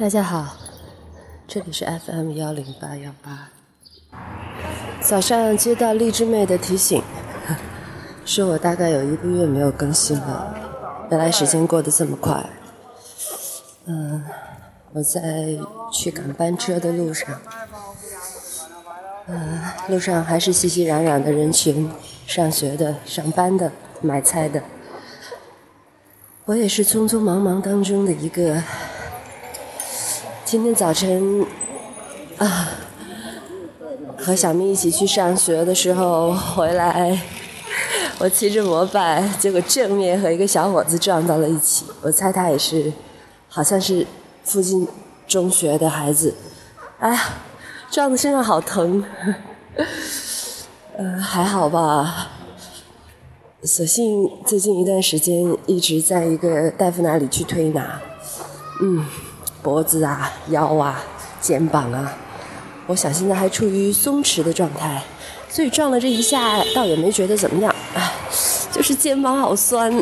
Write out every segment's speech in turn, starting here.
大家好，这里是 FM 幺零八幺八。早上接到荔枝妹的提醒，说我大概有一个月没有更新了。原来时间过得这么快。嗯，我在去赶班车的路上，嗯，路上还是熙熙攘攘的人群，上学的、上班的、买菜的。我也是匆匆忙忙当中的一个。今天早晨，啊，和小咪一起去上学的时候回来，我骑着摩拜，结果正面和一个小伙子撞到了一起。我猜他也是，好像是附近中学的孩子。哎呀，撞的身上好疼，呃，还好吧。所幸最近一段时间一直在一个大夫那里去推拿，嗯。脖子啊，腰啊，肩膀啊，我想现在还处于松弛的状态，所以撞了这一下，倒也没觉得怎么样，就是肩膀好酸。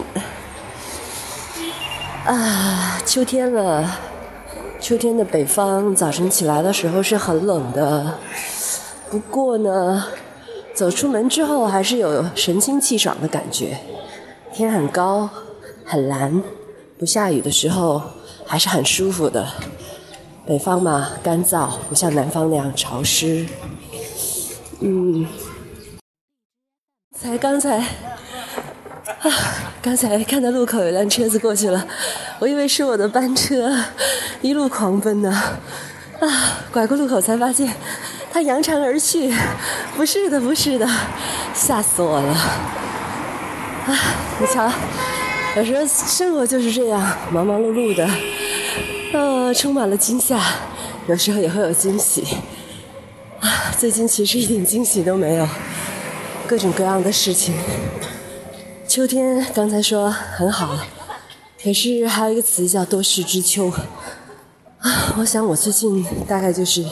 啊，秋天了，秋天的北方早晨起来的时候是很冷的，不过呢，走出门之后还是有神清气爽的感觉，天很高，很蓝，不下雨的时候。还是很舒服的，北方嘛，干燥，不像南方那样潮湿。嗯，才刚才，啊，刚才看到路口有辆车子过去了，我以为是我的班车，一路狂奔呢，啊，拐过路口才发现，他扬长而去，不是的，不是的，吓死我了，啊，你瞧。有时候生活就是这样，忙忙碌碌的，呃，充满了惊吓，有时候也会有惊喜。啊，最近其实一点惊喜都没有，各种各样的事情。秋天刚才说很好，可是还有一个词叫多事之秋。啊，我想我最近大概就是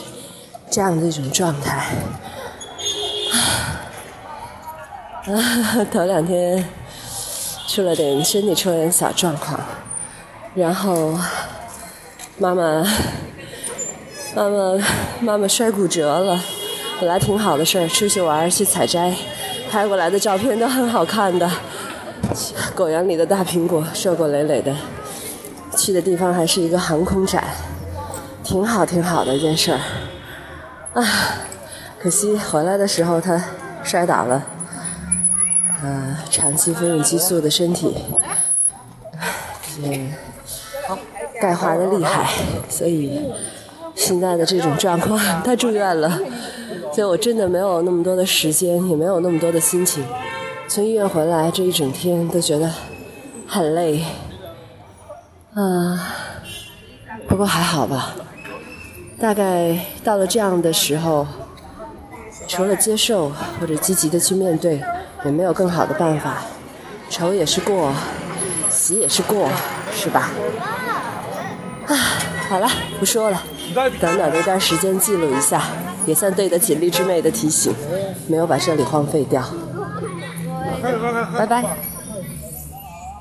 这样的一种状态。啊，头两天。出了点身体出了点小状况，然后妈妈妈妈妈妈摔骨折了，本来挺好的事儿，出去玩去采摘，拍过来的照片都很好看的，果园里的大苹果，硕果累累的，去的地方还是一个航空展，挺好挺好的一件事儿，啊，可惜回来的时候他摔倒了。呃，长期服用激素的身体，也钙化的厉害，所以现在的这种状况，他住院了，所以我真的没有那么多的时间，也没有那么多的心情。从医院回来这一整天都觉得很累，啊，不过还好吧。大概到了这样的时候，除了接受或者积极的去面对。也没有更好的办法，愁也是过，喜也是过，是吧？啊，好了，不说了，短短的一段时间记录一下，也算对得起荔枝妹的提醒，没有把这里荒废掉。拜拜。